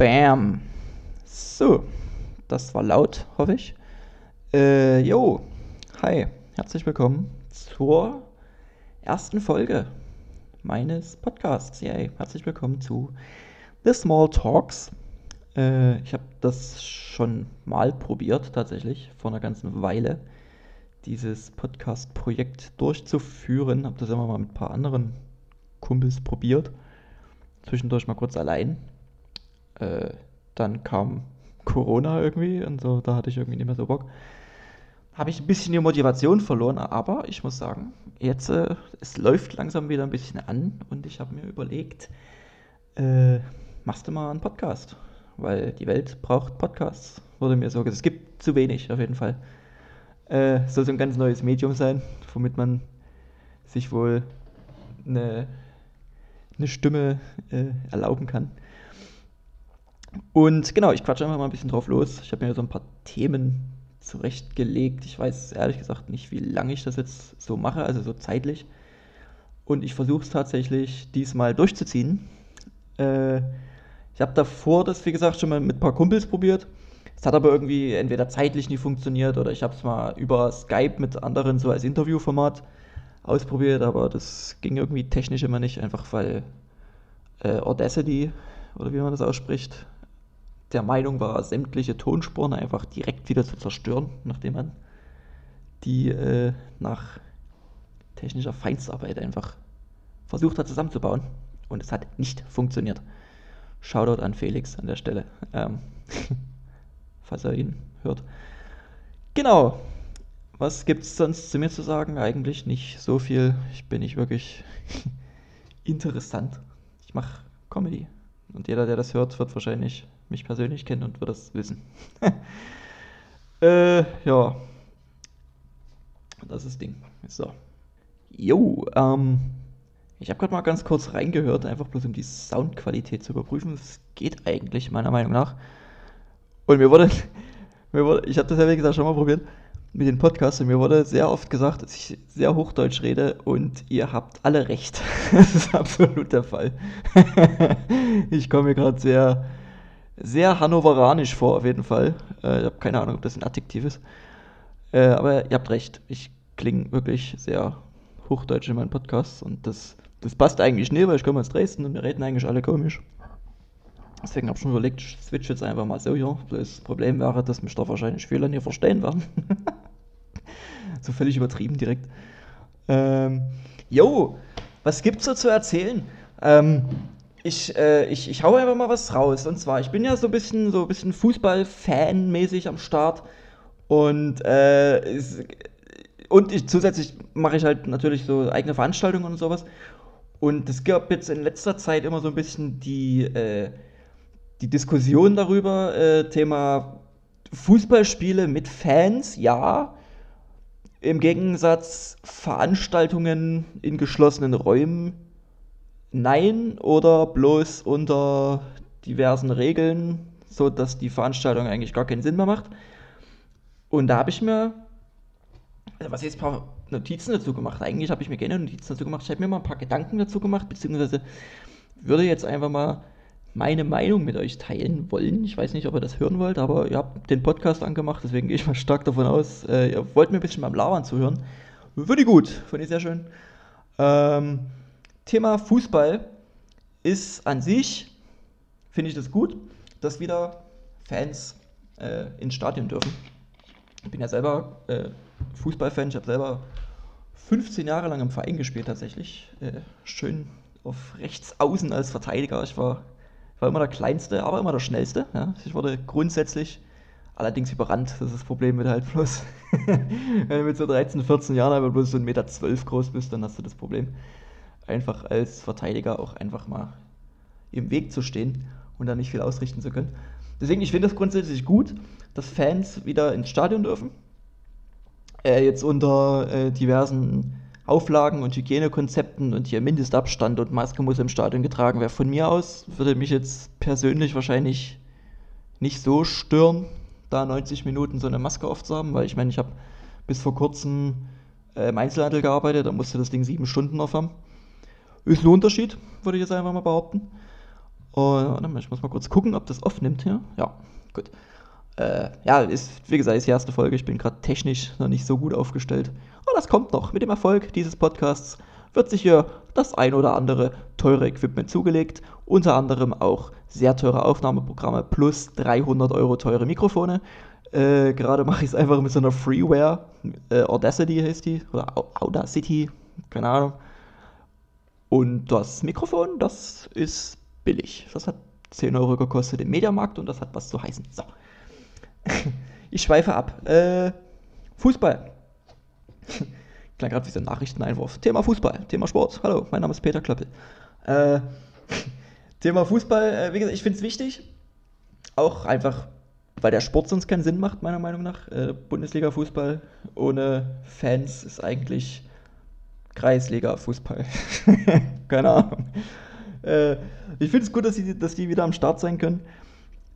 Bam. So, das war laut, hoffe ich. Äh, jo, hi, herzlich willkommen zur ersten Folge meines Podcasts. Yay, herzlich willkommen zu The Small Talks. Äh, ich habe das schon mal probiert, tatsächlich, vor einer ganzen Weile, dieses Podcast-Projekt durchzuführen. Habe das immer mal mit ein paar anderen Kumpels probiert. Zwischendurch mal kurz allein. Äh, dann kam Corona irgendwie und so, da hatte ich irgendwie nicht mehr so Bock. Habe ich ein bisschen die Motivation verloren, aber ich muss sagen, jetzt äh, es läuft langsam wieder ein bisschen an und ich habe mir überlegt, äh, machst du mal einen Podcast, weil die Welt braucht Podcasts, wurde mir so gesagt. Es gibt zu wenig auf jeden Fall. Äh, soll so ein ganz neues Medium sein, womit man sich wohl eine, eine Stimme äh, erlauben kann. Und genau, ich quatsche einfach mal ein bisschen drauf los. Ich habe mir so ein paar Themen zurechtgelegt. Ich weiß ehrlich gesagt nicht, wie lange ich das jetzt so mache, also so zeitlich. Und ich versuche es tatsächlich diesmal durchzuziehen. Äh, ich habe davor das, wie gesagt, schon mal mit ein paar Kumpels probiert. Es hat aber irgendwie entweder zeitlich nicht funktioniert oder ich habe es mal über Skype mit anderen so als Interviewformat ausprobiert, aber das ging irgendwie technisch immer nicht, einfach weil äh, Audacity oder wie man das ausspricht, der Meinung war, sämtliche Tonspuren einfach direkt wieder zu zerstören, nachdem man die äh, nach technischer Feinstarbeit einfach versucht hat zusammenzubauen. Und es hat nicht funktioniert. Shoutout an Felix an der Stelle, ähm, falls er ihn hört. Genau. Was gibt es sonst zu mir zu sagen? Eigentlich nicht so viel. Ich bin nicht wirklich interessant. Ich mache Comedy. Und jeder, der das hört, wird wahrscheinlich mich persönlich kennen und wird das wissen. äh, ja. Das ist das Ding. So. Jo, ähm, ich habe gerade mal ganz kurz reingehört, einfach bloß um die Soundqualität zu überprüfen. Es geht eigentlich, meiner Meinung nach. Und mir wurde, mir wurde ich habe das ja wie gesagt schon mal probiert mit den Podcasts und mir wurde sehr oft gesagt, dass ich sehr Hochdeutsch rede und ihr habt alle recht. das ist absolut der Fall. ich komme mir gerade sehr sehr hannoveranisch vor, auf jeden Fall. Äh, ich habe keine Ahnung, ob das ein Adjektiv ist. Äh, aber ihr habt recht, ich klinge wirklich sehr hochdeutsch in meinen Podcasts und das, das passt eigentlich nicht, weil ich komme aus Dresden und wir reden eigentlich alle komisch. Deswegen habe ich schon überlegt, ich switch jetzt einfach mal so hier. Das Problem wäre, dass mich da wahrscheinlich viele nicht verstehen werden. so völlig übertrieben direkt. Ähm, jo, was gibt's so zu erzählen? Ähm, ich, äh, ich, ich hau einfach mal was raus. Und zwar, ich bin ja so ein bisschen, so ein bisschen Fußball-Fan-mäßig am Start. Und, äh, ist, und ich, zusätzlich mache ich halt natürlich so eigene Veranstaltungen und sowas. Und es gab jetzt in letzter Zeit immer so ein bisschen die, äh, die Diskussion darüber, äh, Thema Fußballspiele mit Fans, ja. Im Gegensatz Veranstaltungen in geschlossenen Räumen, Nein oder bloß unter diversen Regeln, so dass die Veranstaltung eigentlich gar keinen Sinn mehr macht. Und da habe ich mir, also was jetzt ein paar Notizen dazu gemacht. Eigentlich habe ich mir gerne Notizen dazu gemacht. Ich habe mir mal ein paar Gedanken dazu gemacht, beziehungsweise würde jetzt einfach mal meine Meinung mit euch teilen wollen. Ich weiß nicht, ob ihr das hören wollt, aber ihr habt den Podcast angemacht, deswegen gehe ich mal stark davon aus, äh, ihr wollt mir ein bisschen beim Lauern zuhören. Würde gut, finde ich sehr schön. Ähm, Thema Fußball ist an sich, finde ich das gut, dass wieder Fans äh, ins Stadion dürfen. Ich bin ja selber äh, Fußballfan, ich habe selber 15 Jahre lang im Verein gespielt tatsächlich. Äh, schön auf rechts außen als Verteidiger. Ich war, war immer der Kleinste, aber immer der Schnellste. Ja. Ich wurde grundsätzlich allerdings überrannt. Das ist das Problem mit halt bloß. Wenn du mit so 13, 14 Jahren aber bloß so 1,12 Meter groß bist, dann hast du das Problem einfach als Verteidiger auch einfach mal im Weg zu stehen und da nicht viel ausrichten zu können. Deswegen, ich finde das grundsätzlich gut, dass Fans wieder ins Stadion dürfen. Äh, jetzt unter äh, diversen Auflagen und Hygienekonzepten und hier Mindestabstand und Maske muss im Stadion getragen werden. Von mir aus würde mich jetzt persönlich wahrscheinlich nicht so stören, da 90 Minuten so eine Maske aufzuhaben, weil ich meine, ich habe bis vor kurzem äh, im Einzelhandel gearbeitet, da musste das Ding sieben Stunden aufhaben. Ist ein Unterschied, würde ich jetzt einfach mal behaupten. Und ich muss mal kurz gucken, ob das aufnimmt hier. Ja, gut. Äh, ja, ist, wie gesagt, ist die erste Folge. Ich bin gerade technisch noch nicht so gut aufgestellt. Aber das kommt noch. Mit dem Erfolg dieses Podcasts wird sich hier das ein oder andere teure Equipment zugelegt. Unter anderem auch sehr teure Aufnahmeprogramme plus 300 Euro teure Mikrofone. Äh, Gerade mache ich es einfach mit so einer Freeware. Äh, Audacity heißt die. Oder Audacity. Keine Ahnung. Und das Mikrofon, das ist billig. Das hat 10 Euro gekostet im Mediamarkt und das hat was zu heißen. So. ich schweife ab. Äh, Fußball. Klang gerade wie so ein Nachrichteneinwurf. Thema Fußball, Thema Sport. Hallo, mein Name ist Peter Klöppel. Äh, Thema Fußball, äh, wie gesagt, ich finde es wichtig. Auch einfach, weil der Sport sonst keinen Sinn macht, meiner Meinung nach. Äh, Bundesliga-Fußball ohne Fans ist eigentlich Kreisliga-Fußball. Keine Ahnung. Äh, ich finde es gut, dass die, dass die wieder am Start sein können.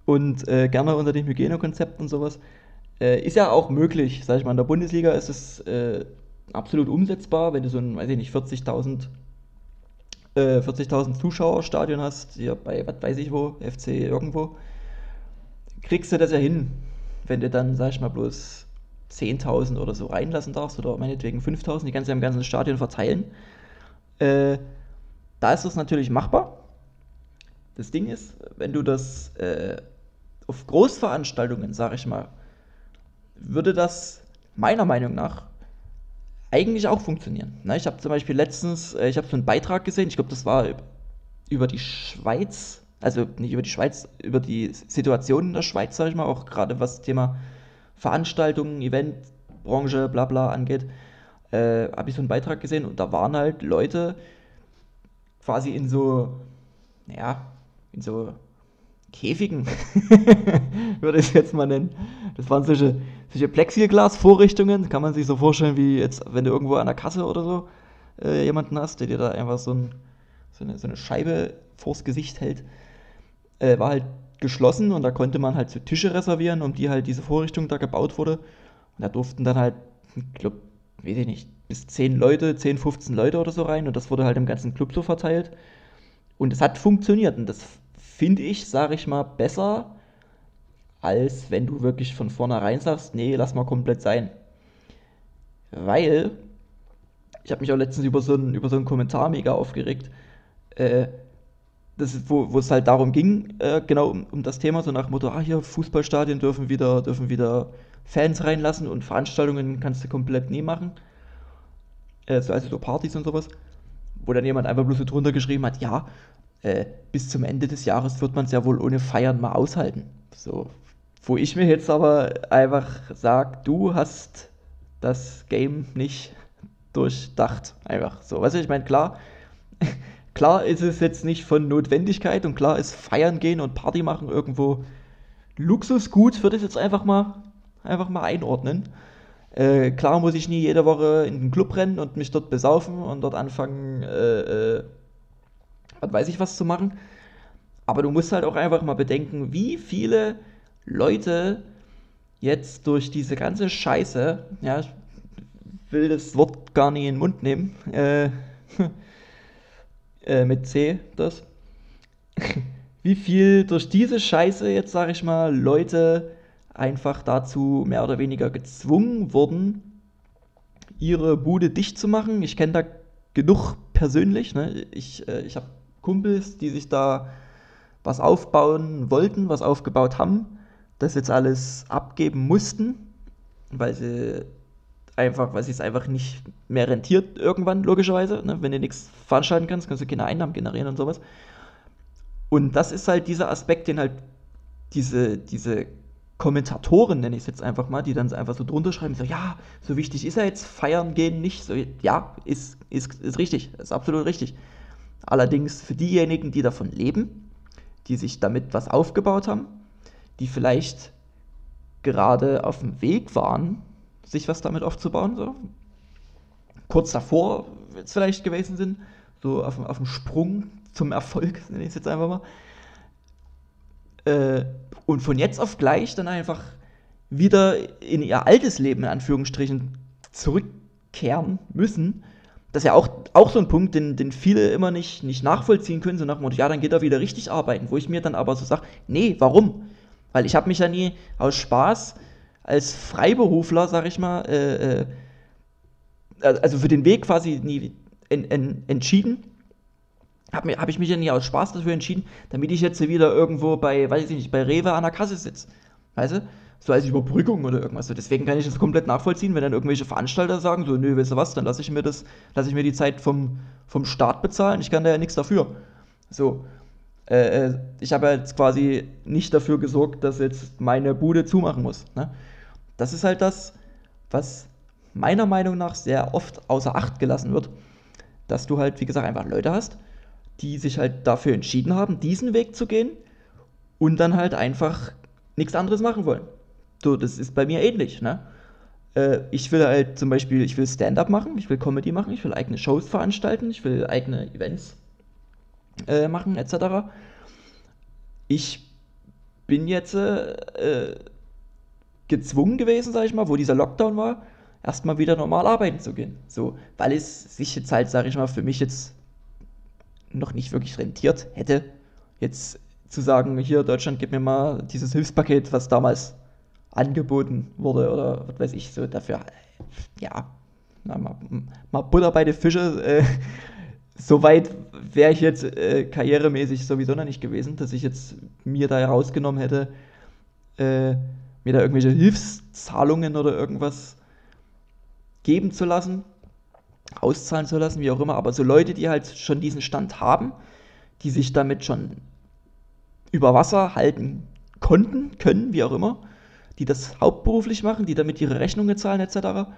Und äh, gerne unter dem Hygienekonzept und sowas. Äh, ist ja auch möglich, sag ich mal. In der Bundesliga ist es äh, absolut umsetzbar, wenn du so ein, weiß ich nicht, 40.000 äh, 40.000 Zuschauerstadion hast, hier bei, was weiß ich wo, FC irgendwo, kriegst du das ja hin, wenn du dann, sag ich mal, bloß 10.000 oder so reinlassen darfst oder meinetwegen 5.000, die kannst du im ganzen Stadion verteilen. Äh, da ist das natürlich machbar. Das Ding ist, wenn du das äh, auf Großveranstaltungen, sag ich mal, würde das meiner Meinung nach eigentlich auch funktionieren. Ne, ich habe zum Beispiel letztens, äh, ich habe so einen Beitrag gesehen, ich glaube, das war über die Schweiz, also nicht über die Schweiz, über die Situation in der Schweiz, sage ich mal, auch gerade was Thema Veranstaltungen, Eventbranche, bla bla angeht, äh, habe ich so einen Beitrag gesehen und da waren halt Leute quasi in so, naja, in so Käfigen, würde ich es jetzt mal nennen. Das waren solche, solche Plexiglas-Vorrichtungen, kann man sich so vorstellen, wie jetzt, wenn du irgendwo an der Kasse oder so äh, jemanden hast, der dir da einfach so, ein, so, eine, so eine Scheibe vors Gesicht hält. Äh, war halt geschlossen und da konnte man halt so Tische reservieren, um die halt diese Vorrichtung da gebaut wurde. Und da durften dann halt, ich glaube, weiß ich nicht, bis 10 Leute, 10, 15 Leute oder so rein und das wurde halt im ganzen Club so verteilt. Und es hat funktioniert und das finde ich, sage ich mal, besser, als wenn du wirklich von vornherein sagst, nee, lass mal komplett sein. Weil, ich habe mich auch letztens über so einen, über so einen Kommentar mega aufgeregt, äh, das wo, es halt darum ging, äh, genau um, um, das Thema, so nach Motto, ah hier, Fußballstadien dürfen wieder, dürfen wieder Fans reinlassen und Veranstaltungen kannst du komplett nie machen. Äh, so, also so Partys und sowas. Wo dann jemand einfach bloß so drunter geschrieben hat, ja, äh, bis zum Ende des Jahres wird man es ja wohl ohne Feiern mal aushalten. So, wo ich mir jetzt aber einfach sage, du hast das Game nicht durchdacht. Einfach so. Weißt du, ich meine, klar, klar ist es jetzt nicht von Notwendigkeit und klar ist Feiern gehen und Party machen irgendwo Luxusgut, würde ich jetzt einfach mal, einfach mal einordnen. Äh, klar muss ich nie jede Woche in den Club rennen und mich dort besaufen und dort anfangen, äh, äh, was weiß ich was zu machen. Aber du musst halt auch einfach mal bedenken, wie viele Leute jetzt durch diese ganze Scheiße, ja, ich will das Wort gar nicht in den Mund nehmen, äh, mit C, das, wie viel durch diese Scheiße jetzt, sag ich mal, Leute einfach dazu mehr oder weniger gezwungen wurden, ihre Bude dicht zu machen. Ich kenne da genug persönlich. Ne? Ich, äh, ich habe Kumpels, die sich da was aufbauen wollten, was aufgebaut haben, das jetzt alles abgeben mussten, weil sie einfach, weil es einfach nicht mehr rentiert irgendwann, logischerweise. Ne? Wenn du nichts veranstalten kannst, kannst du keine Einnahmen generieren und sowas. Und das ist halt dieser Aspekt, den halt diese, diese Kommentatoren, nenne ich es jetzt einfach mal, die dann einfach so drunter schreiben, so, ja, so wichtig ist er jetzt, feiern gehen nicht, so, ja, ist, ist, ist richtig, ist absolut richtig. Allerdings für diejenigen, die davon leben, die sich damit was aufgebaut haben, die vielleicht gerade auf dem Weg waren, sich was damit aufzubauen, so. Kurz davor jetzt vielleicht gewesen sind, so auf, auf dem Sprung zum Erfolg, nenne ich es jetzt einfach mal, äh, und von jetzt auf gleich dann einfach wieder in ihr altes Leben in Anführungsstrichen zurückkehren müssen, das ist ja auch, auch so ein Punkt, den, den viele immer nicht, nicht nachvollziehen können, so nach dem Motto, ja, dann geht er wieder richtig arbeiten, wo ich mir dann aber so sage, nee, warum? Weil ich habe mich ja nie aus Spaß als Freiberufler, sag ich mal, äh, äh, also für den Weg quasi nie en, en, entschieden. Habe hab ich mich ja nie aus Spaß dafür entschieden, damit ich jetzt wieder irgendwo bei, weiß ich nicht, bei Rewe an der Kasse sitze. Weißt du? so als Überbrückung oder irgendwas. Deswegen kann ich das komplett nachvollziehen, wenn dann irgendwelche Veranstalter sagen, so, nö, weißt du was, dann lasse ich mir das, lasse ich mir die Zeit vom, vom Staat bezahlen, ich kann da ja nichts dafür. So. Äh, äh ich habe jetzt quasi nicht dafür gesorgt, dass jetzt meine Bude zumachen muss. Ne? Das ist halt das, was meiner Meinung nach sehr oft außer Acht gelassen wird, dass du halt, wie gesagt, einfach Leute hast, die sich halt dafür entschieden haben, diesen Weg zu gehen und dann halt einfach nichts anderes machen wollen. So, das ist bei mir ähnlich, ne? Äh, ich will halt zum Beispiel, ich will Stand-up machen, ich will Comedy machen, ich will eigene Shows veranstalten, ich will eigene Events äh, machen, etc. Ich bin jetzt äh, gezwungen gewesen, sag ich mal, wo dieser Lockdown war, erstmal wieder normal arbeiten zu gehen. So, weil es sich jetzt halt, sag ich mal, für mich jetzt noch nicht wirklich rentiert hätte, jetzt zu sagen, hier Deutschland, gib mir mal dieses Hilfspaket, was damals angeboten wurde oder was weiß ich, so dafür, ja, na, mal, mal Butter bei den Fische. Äh, so weit wäre ich jetzt äh, karrieremäßig sowieso noch nicht gewesen, dass ich jetzt mir da herausgenommen hätte, äh, mir da irgendwelche Hilfszahlungen oder irgendwas geben zu lassen, auszahlen zu lassen, wie auch immer. Aber so Leute, die halt schon diesen Stand haben, die sich damit schon über Wasser halten konnten, können, wie auch immer, die das hauptberuflich machen, die damit ihre Rechnungen zahlen etc.,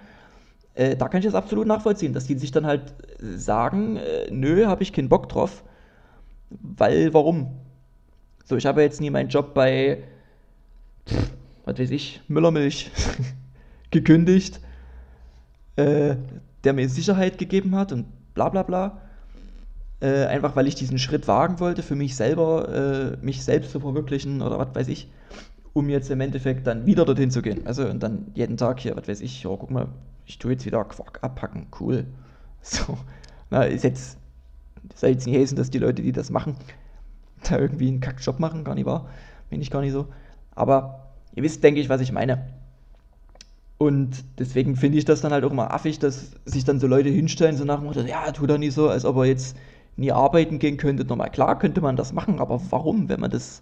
äh, da kann ich das absolut nachvollziehen, dass die sich dann halt sagen, äh, nö, habe ich keinen Bock drauf, weil warum? So, ich habe jetzt nie meinen Job bei, was weiß ich, Müllermilch gekündigt, äh, der mir Sicherheit gegeben hat und bla bla bla. Äh, einfach weil ich diesen Schritt wagen wollte, für mich selber, äh, mich selbst zu verwirklichen oder was weiß ich um jetzt im Endeffekt dann wieder dorthin zu gehen. Also und dann jeden Tag hier, was weiß ich, ja, guck mal, ich tue jetzt wieder Quark abpacken, cool. So, na, ist jetzt, soll jetzt nicht heißen, dass die Leute, die das machen, da irgendwie einen Kackjob machen, gar nicht wahr, bin ich gar nicht so. Aber ihr wisst, denke ich, was ich meine. Und deswegen finde ich das dann halt auch immer affig, dass sich dann so Leute hinstellen, so nach dem Motto, ja, tu doch nicht so, als ob er jetzt nie arbeiten gehen könnte. Nochmal, klar könnte man das machen, aber warum, wenn man das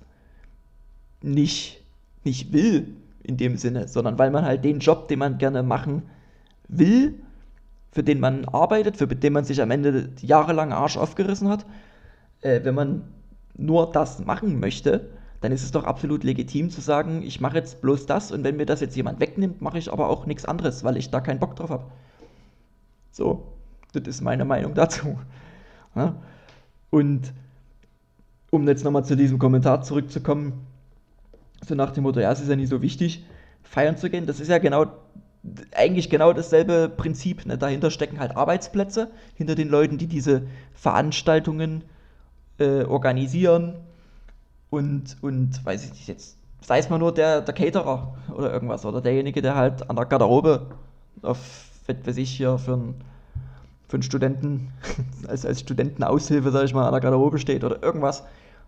nicht nicht will in dem Sinne, sondern weil man halt den Job, den man gerne machen will, für den man arbeitet, für den man sich am Ende jahrelang Arsch aufgerissen hat, äh, wenn man nur das machen möchte, dann ist es doch absolut legitim zu sagen, ich mache jetzt bloß das und wenn mir das jetzt jemand wegnimmt, mache ich aber auch nichts anderes, weil ich da keinen Bock drauf habe. So, das ist meine Meinung dazu. Ja? Und um jetzt nochmal zu diesem Kommentar zurückzukommen, so nach dem Motto, ja, es ist ja nicht so wichtig, feiern zu gehen. Das ist ja genau, eigentlich genau dasselbe Prinzip. Ne? Dahinter stecken halt Arbeitsplätze, hinter den Leuten, die diese Veranstaltungen äh, organisieren und, und, weiß ich nicht, jetzt sei es mal nur der, der Caterer oder irgendwas oder derjenige, der halt an der Garderobe auf, weiß ich, hier für einen, für einen Studenten, als, als Studentenaushilfe, sag ich mal, an der Garderobe steht oder irgendwas.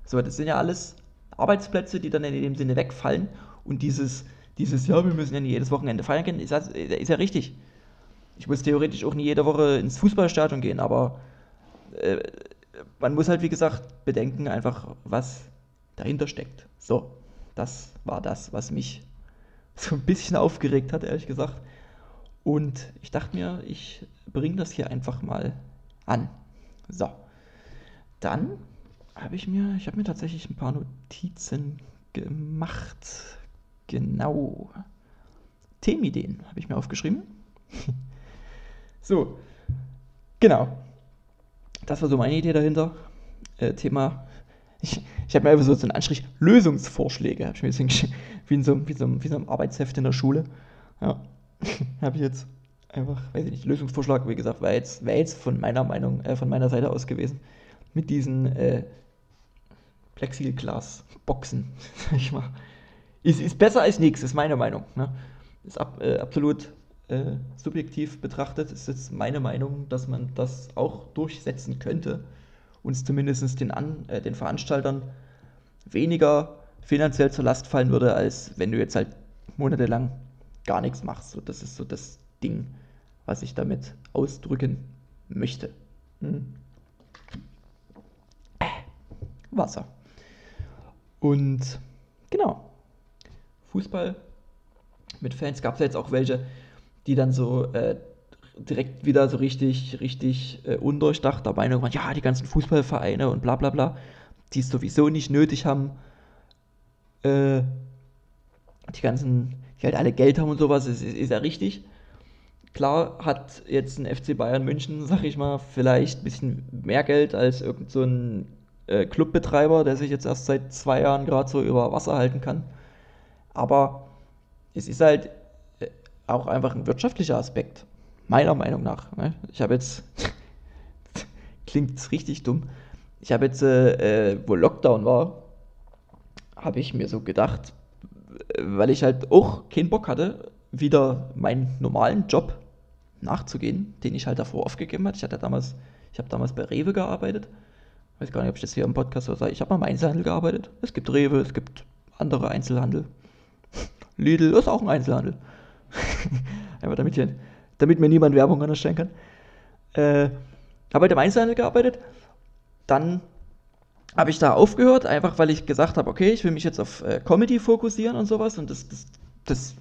So, das sind ja alles Arbeitsplätze, die dann in dem Sinne wegfallen. Und dieses, dieses ja, wir müssen ja nicht jedes Wochenende feiern gehen, ist, ist ja richtig. Ich muss theoretisch auch nie jede Woche ins Fußballstadion gehen, aber äh, man muss halt, wie gesagt, bedenken einfach, was dahinter steckt. So, das war das, was mich so ein bisschen aufgeregt hat, ehrlich gesagt. Und ich dachte mir, ich bringe das hier einfach mal an. So, dann habe ich mir, ich habe mir tatsächlich ein paar Notizen gemacht. Genau. Themenideen habe ich mir aufgeschrieben. so, genau. Das war so meine Idee dahinter. Äh, Thema, ich, ich habe mir einfach so, einen Anstrich Lösungsvorschläge, habe ich mir deswegen wie in, so, wie, so, wie so einem Arbeitsheft in der Schule. Ja, habe ich jetzt einfach, weiß ich nicht, Lösungsvorschlag, wie gesagt, wäre jetzt, wär jetzt von meiner Meinung, äh, von meiner Seite aus gewesen. Mit diesen äh, Plexiglas-Boxen, sag ich mal. Ist, ist besser als nichts, ist meine Meinung. Ne? Ist ab, äh, absolut äh, subjektiv betrachtet ist jetzt meine Meinung, dass man das auch durchsetzen könnte und es zumindest den, An äh, den Veranstaltern weniger finanziell zur Last fallen würde, als wenn du jetzt halt monatelang gar nichts machst. So, das ist so das Ding, was ich damit ausdrücken möchte. Hm. Wasser. Und genau, Fußball mit Fans gab es jetzt auch welche, die dann so äh, direkt wieder so richtig, richtig äh, undurchdacht der Meinung ja, die ganzen Fußballvereine und bla bla bla, die es sowieso nicht nötig haben, äh, die ganzen, die halt alle Geld haben und sowas, ist, ist, ist ja richtig. Klar hat jetzt ein FC Bayern München, sag ich mal, vielleicht ein bisschen mehr Geld als irgend so ein äh, Clubbetreiber, der sich jetzt erst seit zwei Jahren gerade so über Wasser halten kann. Aber es ist halt äh, auch einfach ein wirtschaftlicher Aspekt, meiner Meinung nach. Ne? Ich habe jetzt, klingt richtig dumm, ich habe jetzt, äh, äh, wo Lockdown war, habe ich mir so gedacht, weil ich halt auch keinen Bock hatte, wieder meinen normalen Job nachzugehen, den ich halt davor aufgegeben hatte. Ich hatte damals, ich habe damals bei Rewe gearbeitet. Ich weiß gar nicht, ob ich das hier im Podcast so sage. Ich habe mal im Einzelhandel gearbeitet. Es gibt Rewe, es gibt andere Einzelhandel. Lidl ist auch ein Einzelhandel. Einfach damit, hier, damit mir niemand Werbung anstellen kann. Äh, habe halt im Einzelhandel gearbeitet. Dann habe ich da aufgehört, einfach weil ich gesagt habe, okay, ich will mich jetzt auf äh, Comedy fokussieren und sowas. Und das, das, das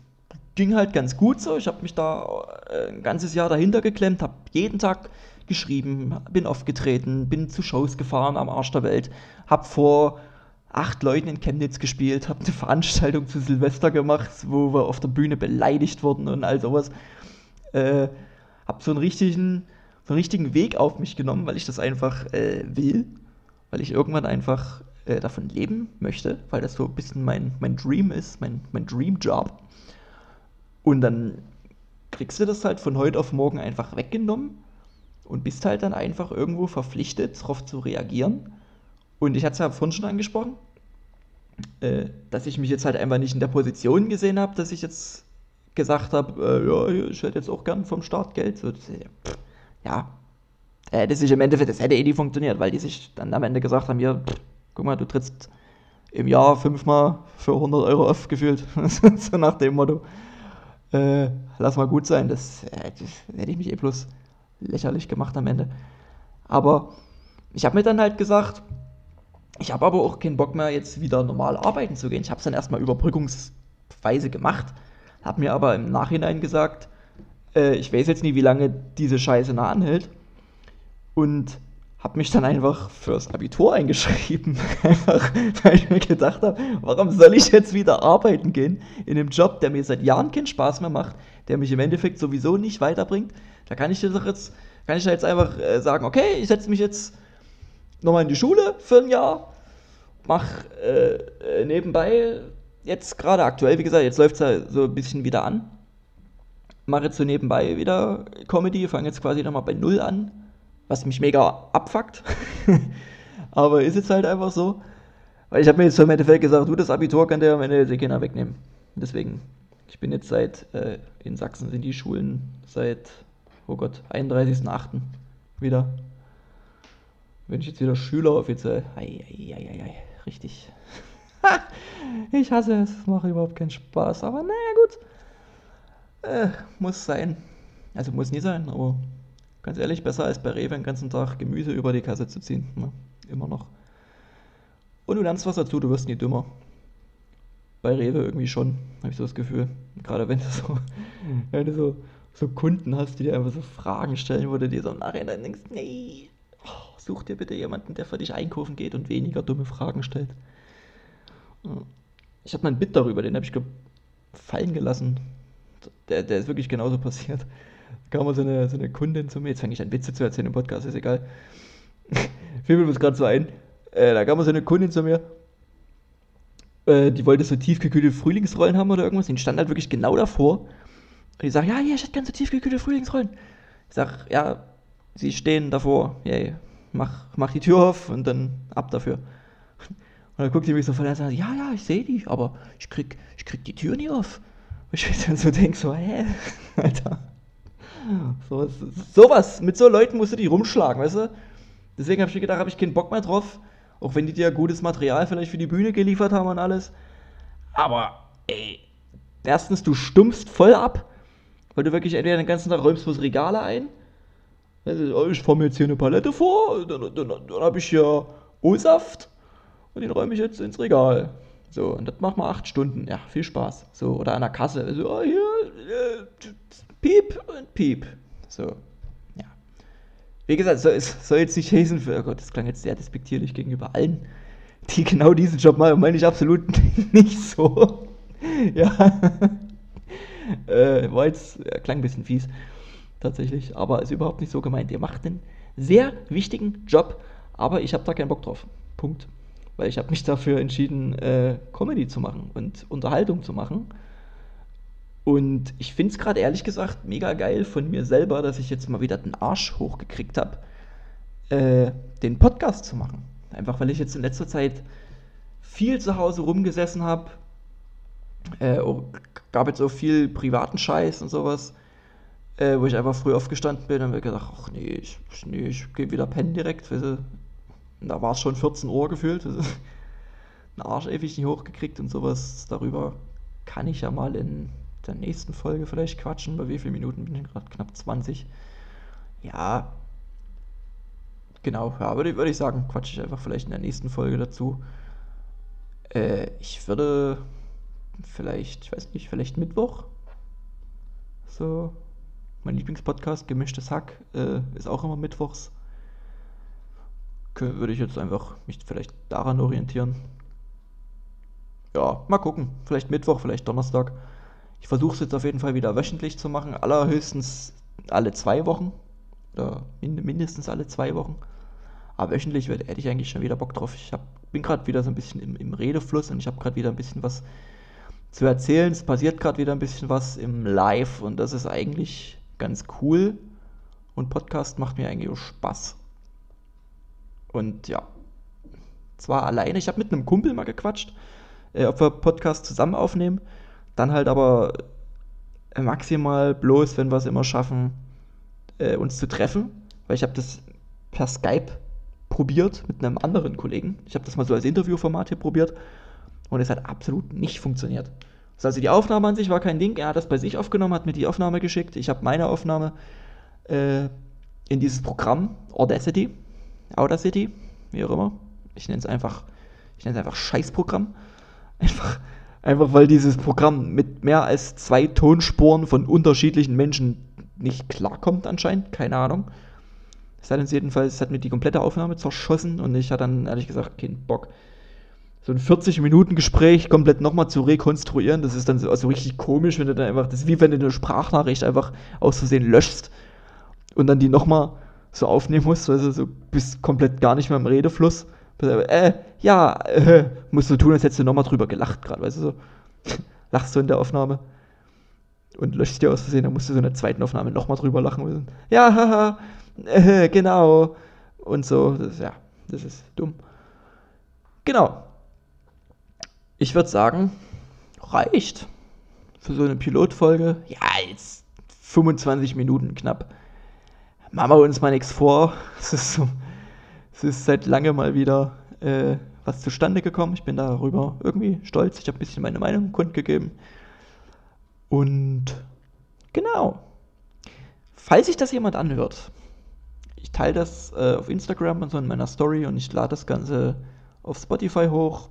ging halt ganz gut so. Ich habe mich da äh, ein ganzes Jahr dahinter geklemmt, habe jeden Tag geschrieben, bin aufgetreten, bin zu Shows gefahren am Arsch der Welt, habe vor acht Leuten in Chemnitz gespielt, habe eine Veranstaltung zu Silvester gemacht, wo wir auf der Bühne beleidigt wurden und all sowas. Äh, habe so einen richtigen, so einen richtigen Weg auf mich genommen, weil ich das einfach äh, will, weil ich irgendwann einfach äh, davon leben möchte, weil das so ein bisschen mein, mein Dream ist, mein, mein Dream-Job. Und dann kriegst du das halt von heute auf morgen einfach weggenommen und bist halt dann einfach irgendwo verpflichtet, darauf zu reagieren. Und ich hatte es ja vorhin schon angesprochen, äh, dass ich mich jetzt halt einfach nicht in der Position gesehen habe, dass ich jetzt gesagt habe, äh, ja, ich hätte jetzt auch gern vom Staat Geld. So, pff, ja, äh, das ist im Endeffekt, das hätte eh nie funktioniert, weil die sich dann am Ende gesagt haben, ja, pff, guck mal, du trittst im Jahr fünfmal für 100 Euro aufgefühlt. so nach dem Motto. Äh, lass mal gut sein, das, äh, das hätte ich mich eh bloß lächerlich gemacht am Ende. Aber ich habe mir dann halt gesagt, ich habe aber auch keinen Bock mehr, jetzt wieder normal arbeiten zu gehen. Ich habe es dann erstmal überbrückungsweise gemacht, habe mir aber im Nachhinein gesagt, äh, ich weiß jetzt nie, wie lange diese Scheiße nah anhält. Und habe mich dann einfach fürs Abitur eingeschrieben. einfach, weil ich mir gedacht habe, warum soll ich jetzt wieder arbeiten gehen in einem Job, der mir seit Jahren keinen Spaß mehr macht, der mich im Endeffekt sowieso nicht weiterbringt. Da kann ich doch jetzt, kann ich da jetzt einfach äh, sagen, okay, ich setze mich jetzt nochmal in die Schule für ein Jahr, mach äh, äh nebenbei, jetzt gerade aktuell, wie gesagt, jetzt läuft es ja so ein bisschen wieder an. Mache jetzt so nebenbei wieder Comedy, fange jetzt quasi nochmal bei Null an, was mich mega abfuckt. Aber ist jetzt halt einfach so. Weil ich habe mir jetzt im Endeffekt gesagt, du, das Abitur kann der am Ende die Kinder wegnehmen. Deswegen, ich bin jetzt seit, äh, in Sachsen sind die Schulen seit, oh Gott, 31.08. wieder wenn ich jetzt wieder Schüler offiziell. Eieieiei, richtig. ich hasse es, es macht überhaupt keinen Spaß, aber naja, gut. Äh, muss sein. Also muss nie sein, aber ganz ehrlich, besser als bei Rewe den ganzen Tag Gemüse über die Kasse zu ziehen. Ne? Immer noch. Und du lernst was dazu, du wirst nie dümmer. Bei Rewe irgendwie schon, habe ich so das Gefühl. Gerade wenn du so, wenn du so, so Kunden hast, die dir einfach so Fragen stellen, wo du dir so im Nachhinein denkst, nee, Such dir bitte jemanden, der für dich einkaufen geht und weniger dumme Fragen stellt. Ich habe mal ein Bit darüber, den habe ich fallen gelassen. Der, der ist wirklich genauso passiert. Da kam mal so eine, so eine Kundin zu mir, jetzt fange ich an Witze zu erzählen im Podcast, ist egal. Fiel mir das gerade so ein. Äh, da kam mal so eine Kundin zu mir, äh, die wollte so tiefgekühlte Frühlingsrollen haben oder irgendwas. Die stand halt wirklich genau davor. Und die sagt, ja, hier, ich hätte ganz so tiefgekühlte Frühlingsrollen. Ich sag, ja, sie stehen davor. Yay mach, mach die Tür auf und dann ab dafür. Und dann guckt die mich so von der Seite, ja, ja, ich sehe die, aber ich krieg, ich krieg die Tür nie auf. ich dann so denke, so, hä, Alter. So, sowas, mit so Leuten musst du die rumschlagen, weißt du? Deswegen habe ich mir gedacht, habe ich keinen Bock mehr drauf. Auch wenn die dir gutes Material vielleicht für die Bühne geliefert haben und alles. Aber, ey, erstens, du stumpfst voll ab, weil du wirklich entweder den ganzen Tag räumst bloß Regale ein. Also, ich fahre mir jetzt hier eine Palette vor, dann, dann, dann habe ich hier O-Saft und den räume ich jetzt ins Regal. So, und das macht mal acht Stunden. Ja, viel Spaß. So, oder an der Kasse. So, oh, hier, äh, piep und piep. So, ja. Wie gesagt, soll, soll jetzt nicht heißen für, oh Gott, das klang jetzt sehr despektierlich gegenüber allen, die genau diesen Job machen. Meine ich absolut nicht so. ja. äh, war jetzt, ja, klang ein bisschen fies, tatsächlich, aber ist überhaupt nicht so gemeint. Ihr macht einen sehr wichtigen Job, aber ich habe da keinen Bock drauf. Punkt weil ich habe mich dafür entschieden, äh, Comedy zu machen und Unterhaltung zu machen. Und ich finde es gerade ehrlich gesagt mega geil von mir selber, dass ich jetzt mal wieder den Arsch hochgekriegt habe, äh, den Podcast zu machen. Einfach weil ich jetzt in letzter Zeit viel zu Hause rumgesessen habe. Äh, gab jetzt so viel privaten Scheiß und sowas, äh, wo ich einfach früh aufgestanden bin und mir gedacht, ach nee, ich, nee, ich gehe wieder pennen direkt. Weißt du? Da war es schon 14 Uhr gefühlt. Einen Arsch ewig nicht hochgekriegt und sowas. Darüber kann ich ja mal in der nächsten Folge vielleicht quatschen. Bei wie vielen Minuten bin ich gerade? Knapp 20. Ja, genau. Ja, würde, würde ich sagen, quatsche ich einfach vielleicht in der nächsten Folge dazu. Äh, ich würde vielleicht, ich weiß nicht, vielleicht Mittwoch. So, mein Lieblingspodcast, Gemischtes Hack, äh, ist auch immer mittwochs würde ich jetzt einfach mich vielleicht daran orientieren. Ja, mal gucken. Vielleicht Mittwoch, vielleicht Donnerstag. Ich versuche es jetzt auf jeden Fall wieder wöchentlich zu machen. Allerhöchstens alle zwei Wochen. Oder mindestens alle zwei Wochen. Aber wöchentlich hätte ich eigentlich schon wieder Bock drauf. Ich hab, bin gerade wieder so ein bisschen im, im Redefluss und ich habe gerade wieder ein bisschen was zu erzählen. Es passiert gerade wieder ein bisschen was im Live und das ist eigentlich ganz cool. Und Podcast macht mir eigentlich auch Spaß. Und ja, zwar alleine, ich habe mit einem Kumpel mal gequatscht, äh, ob wir Podcast zusammen aufnehmen. Dann halt aber äh, maximal bloß, wenn wir es immer schaffen, äh, uns zu treffen. Weil ich habe das per Skype probiert mit einem anderen Kollegen. Ich habe das mal so als Interviewformat hier probiert und es hat absolut nicht funktioniert. Also die Aufnahme an sich war kein Ding. Er hat das bei sich aufgenommen, hat mir die Aufnahme geschickt. Ich habe meine Aufnahme äh, in dieses Programm Audacity Outer City, wie auch immer. Ich nenne es einfach, ich nenne es einfach Scheißprogramm. Einfach, einfach weil dieses Programm mit mehr als zwei Tonspuren von unterschiedlichen Menschen nicht klarkommt anscheinend, keine Ahnung. Es hat uns jedenfalls, es hat mir die komplette Aufnahme zerschossen und ich hatte dann ehrlich gesagt keinen Bock. So ein 40-Minuten-Gespräch komplett nochmal zu rekonstruieren, das ist dann so also richtig komisch, wenn du dann einfach, das ist wie wenn du eine Sprachnachricht einfach aus Versehen löschst und dann die nochmal so aufnehmen musst, also so bist komplett gar nicht mehr im Redefluss. Äh, ja, äh, musst du tun, als hättest du nochmal drüber gelacht gerade, weißt du so. Lachst du in der Aufnahme und löscht dir aus Versehen, dann musst du so in der zweiten Aufnahme nochmal drüber lachen. Ja, haha, äh, genau. Und so, das, ja, das ist dumm. Genau. Ich würde sagen, reicht für so eine Pilotfolge. Ja, jetzt 25 Minuten knapp machen wir uns mal nichts vor. Es ist, so, es ist seit langem mal wieder äh, was zustande gekommen. Ich bin darüber irgendwie stolz. Ich habe ein bisschen meine Meinung kundgegeben. Und genau. Falls sich das jemand anhört, ich teile das äh, auf Instagram und so in meiner Story und ich lade das Ganze auf Spotify hoch.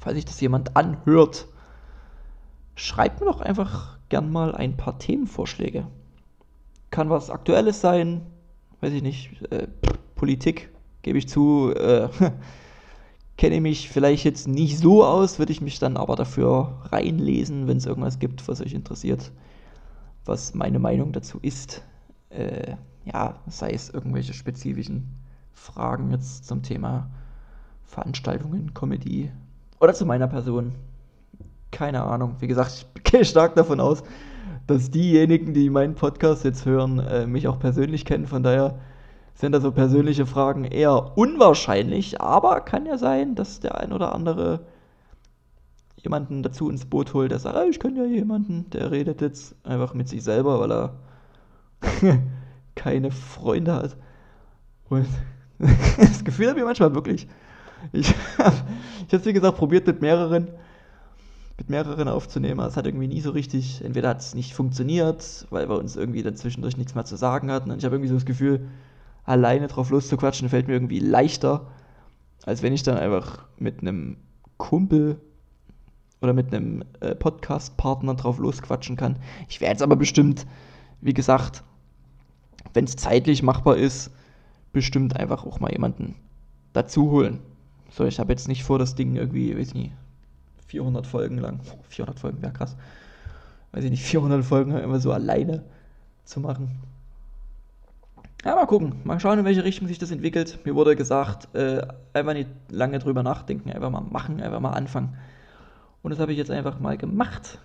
Falls sich das jemand anhört, schreibt mir doch einfach gern mal ein paar Themenvorschläge kann was Aktuelles sein, weiß ich nicht, äh, Politik, gebe ich zu, äh, kenne mich vielleicht jetzt nicht so aus, würde ich mich dann aber dafür reinlesen, wenn es irgendwas gibt, was euch interessiert, was meine Meinung dazu ist. Äh, ja, sei es irgendwelche spezifischen Fragen jetzt zum Thema Veranstaltungen, Comedy oder zu meiner Person. Keine Ahnung. Wie gesagt, ich gehe stark davon aus, dass diejenigen, die meinen Podcast jetzt hören, äh, mich auch persönlich kennen. Von daher sind da so persönliche Fragen eher unwahrscheinlich, aber kann ja sein, dass der ein oder andere jemanden dazu ins Boot holt, der sagt, ah, ich kenne ja jemanden, der redet jetzt einfach mit sich selber, weil er keine Freunde hat. Und das Gefühl habe ich manchmal wirklich. Ich habe es, wie gesagt, probiert mit mehreren, mit mehreren aufzunehmen. Es hat irgendwie nie so richtig, entweder hat es nicht funktioniert, weil wir uns irgendwie dann zwischendurch nichts mehr zu sagen hatten. Und ich habe irgendwie so das Gefühl, alleine drauf loszuquatschen fällt mir irgendwie leichter, als wenn ich dann einfach mit einem Kumpel oder mit einem äh, Podcast-Partner drauf losquatschen kann. Ich werde jetzt aber bestimmt, wie gesagt, wenn es zeitlich machbar ist, bestimmt einfach auch mal jemanden dazu holen. So, ich habe jetzt nicht vor, das Ding irgendwie, weiß ich nicht, 400 Folgen lang, 400 Folgen wäre krass, weiß ich nicht, 400 Folgen immer so alleine zu machen. Ja, mal gucken, mal schauen, in welche Richtung sich das entwickelt. Mir wurde gesagt, äh, einfach nicht lange drüber nachdenken, einfach mal machen, einfach mal anfangen. Und das habe ich jetzt einfach mal gemacht.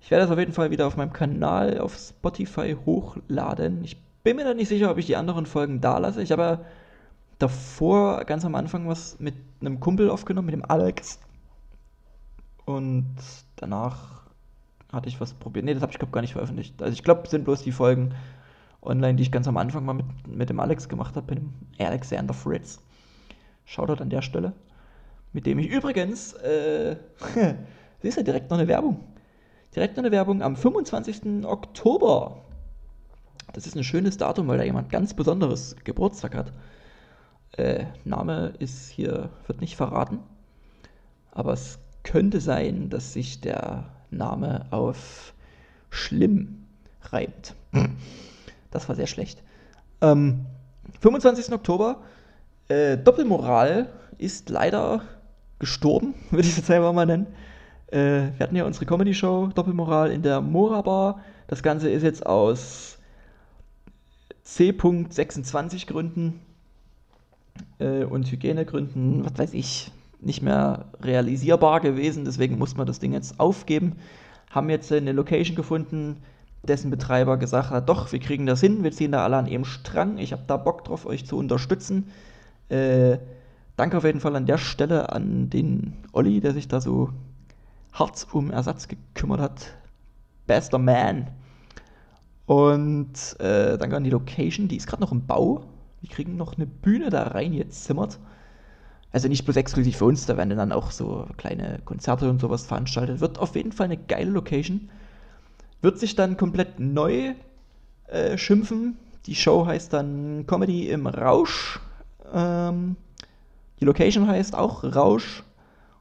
Ich werde das auf jeden Fall wieder auf meinem Kanal auf Spotify hochladen. Ich bin mir da nicht sicher, ob ich die anderen Folgen da lasse. Ich habe davor ganz am Anfang was mit einem Kumpel aufgenommen, mit dem Alex. Und danach hatte ich was probiert. Ne, das habe ich glaube gar nicht veröffentlicht. Also ich glaube, sind bloß die Folgen online, die ich ganz am Anfang mal mit, mit dem Alex gemacht habe, mit dem Alexander Fritz. Shoutout an der Stelle. Mit dem ich übrigens, äh, siehst du, direkt noch eine Werbung. Direkt noch eine Werbung am 25. Oktober. Das ist ein schönes Datum, weil da jemand ganz Besonderes Geburtstag hat. Äh, Name ist hier, wird nicht verraten. Aber es könnte sein, dass sich der Name auf schlimm reimt. Das war sehr schlecht. Ähm, 25. Oktober. Äh, Doppelmoral ist leider gestorben, würde ich es jetzt einfach mal nennen. Äh, wir hatten ja unsere Comedy-Show Doppelmoral in der Mora Bar. Das Ganze ist jetzt aus C.26 Gründen äh, und Hygienegründen, was weiß ich, nicht mehr realisierbar gewesen. Deswegen musste man das Ding jetzt aufgeben. Haben jetzt eine Location gefunden, dessen Betreiber gesagt hat, doch, wir kriegen das hin, wir ziehen da alle an ihrem Strang. Ich habe da Bock drauf, euch zu unterstützen. Äh, Danke auf jeden Fall an der Stelle an den Olli, der sich da so hart um Ersatz gekümmert hat. Bester Man. Und äh, danke an die Location, die ist gerade noch im Bau. Wir kriegen noch eine Bühne da rein jetzt zimmert. Also nicht bloß exklusiv für uns, da werden dann auch so kleine Konzerte und sowas veranstaltet. Wird auf jeden Fall eine geile Location. Wird sich dann komplett neu äh, schimpfen. Die Show heißt dann Comedy im Rausch. Ähm, die Location heißt auch Rausch.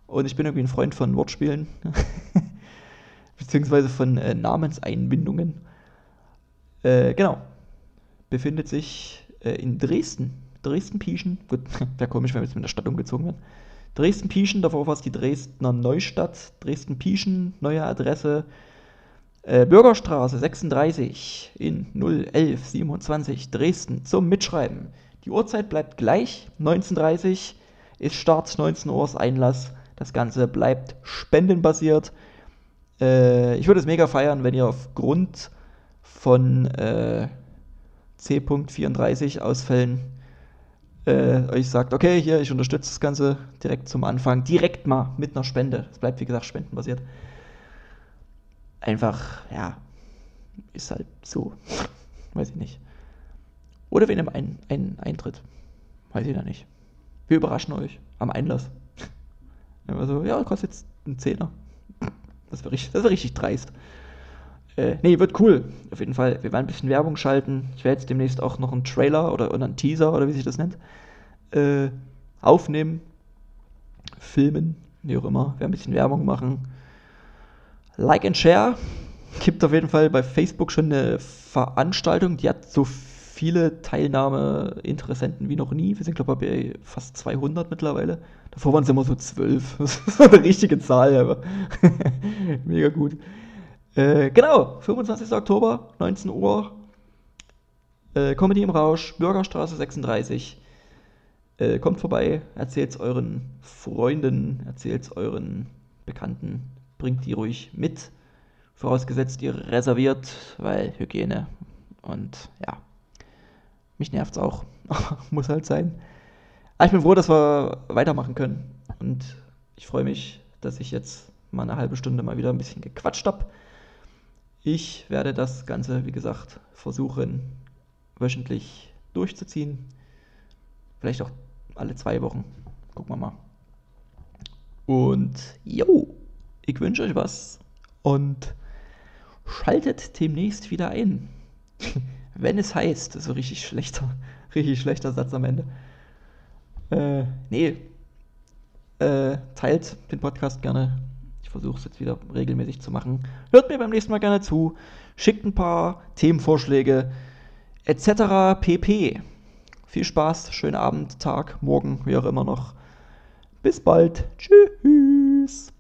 Und ich bin irgendwie ein Freund von Wortspielen. Beziehungsweise von äh, Namenseinbindungen. Äh, genau. Befindet sich äh, in Dresden. Dresden-Pieschen. Gut, wäre komisch, wenn wir jetzt mit der Stadt umgezogen wären. Dresden-Pieschen, davor war es die Dresdner Neustadt. Dresden-Pieschen, neue Adresse. Äh, Bürgerstraße 36 in 01127 Dresden zum Mitschreiben. Die Uhrzeit bleibt gleich, 19.30 ist Start, 19 Uhr ist Einlass. Das Ganze bleibt spendenbasiert. Äh, ich würde es mega feiern, wenn ihr aufgrund von äh, C.34 Ausfällen äh, euch sagt, okay, hier, ich unterstütze das Ganze direkt zum Anfang, direkt mal mit einer Spende. Es bleibt, wie gesagt, spendenbasiert. Einfach, ja, ist halt so. Weiß ich nicht. Oder wenn ihr einen, Eintritt. Weiß ich da nicht. Wir überraschen euch am Einlass. Immer ja, kostet jetzt einen Zehner. Das wäre richtig, wär richtig dreist. Äh, nee, wird cool. Auf jeden Fall. Wir werden ein bisschen Werbung schalten. Ich werde jetzt demnächst auch noch einen Trailer oder, oder einen Teaser oder wie sich das nennt, äh, aufnehmen, filmen, wie auch immer. Wir werden ein bisschen Werbung machen. Like and Share. Gibt auf jeden Fall bei Facebook schon eine Veranstaltung, die hat so viel viele Teilnahmeinteressenten wie noch nie. Wir sind, glaube ich, bei fast 200 mittlerweile. Davor waren es immer so 12. Das ist eine richtige Zahl, aber mega gut. Äh, genau, 25. Oktober, 19 Uhr. Äh, Comedy im Rausch, Bürgerstraße 36. Äh, kommt vorbei, erzählt es euren Freunden, erzählt es euren Bekannten, bringt die ruhig mit. Vorausgesetzt, ihr reserviert, weil Hygiene und ja. Mich nervt es auch. Muss halt sein. Aber ich bin froh, dass wir weitermachen können. Und ich freue mich dass ich jetzt mal eine halbe Stunde mal wieder ein bisschen gequatscht habe. Ich werde das Ganze, wie gesagt, versuchen wöchentlich durchzuziehen. Vielleicht auch alle zwei Wochen. Gucken wir mal. Und jo, ich wünsche euch was und schaltet demnächst wieder ein. Wenn es heißt, so richtig schlechter, richtig schlechter Satz am Ende. Äh, nee. Äh, teilt den Podcast gerne. Versuche es jetzt wieder regelmäßig zu machen. Hört mir beim nächsten Mal gerne zu. Schickt ein paar Themenvorschläge etc. pp. Viel Spaß, schönen Abend, Tag, Morgen, wie auch immer noch. Bis bald. Tschüss.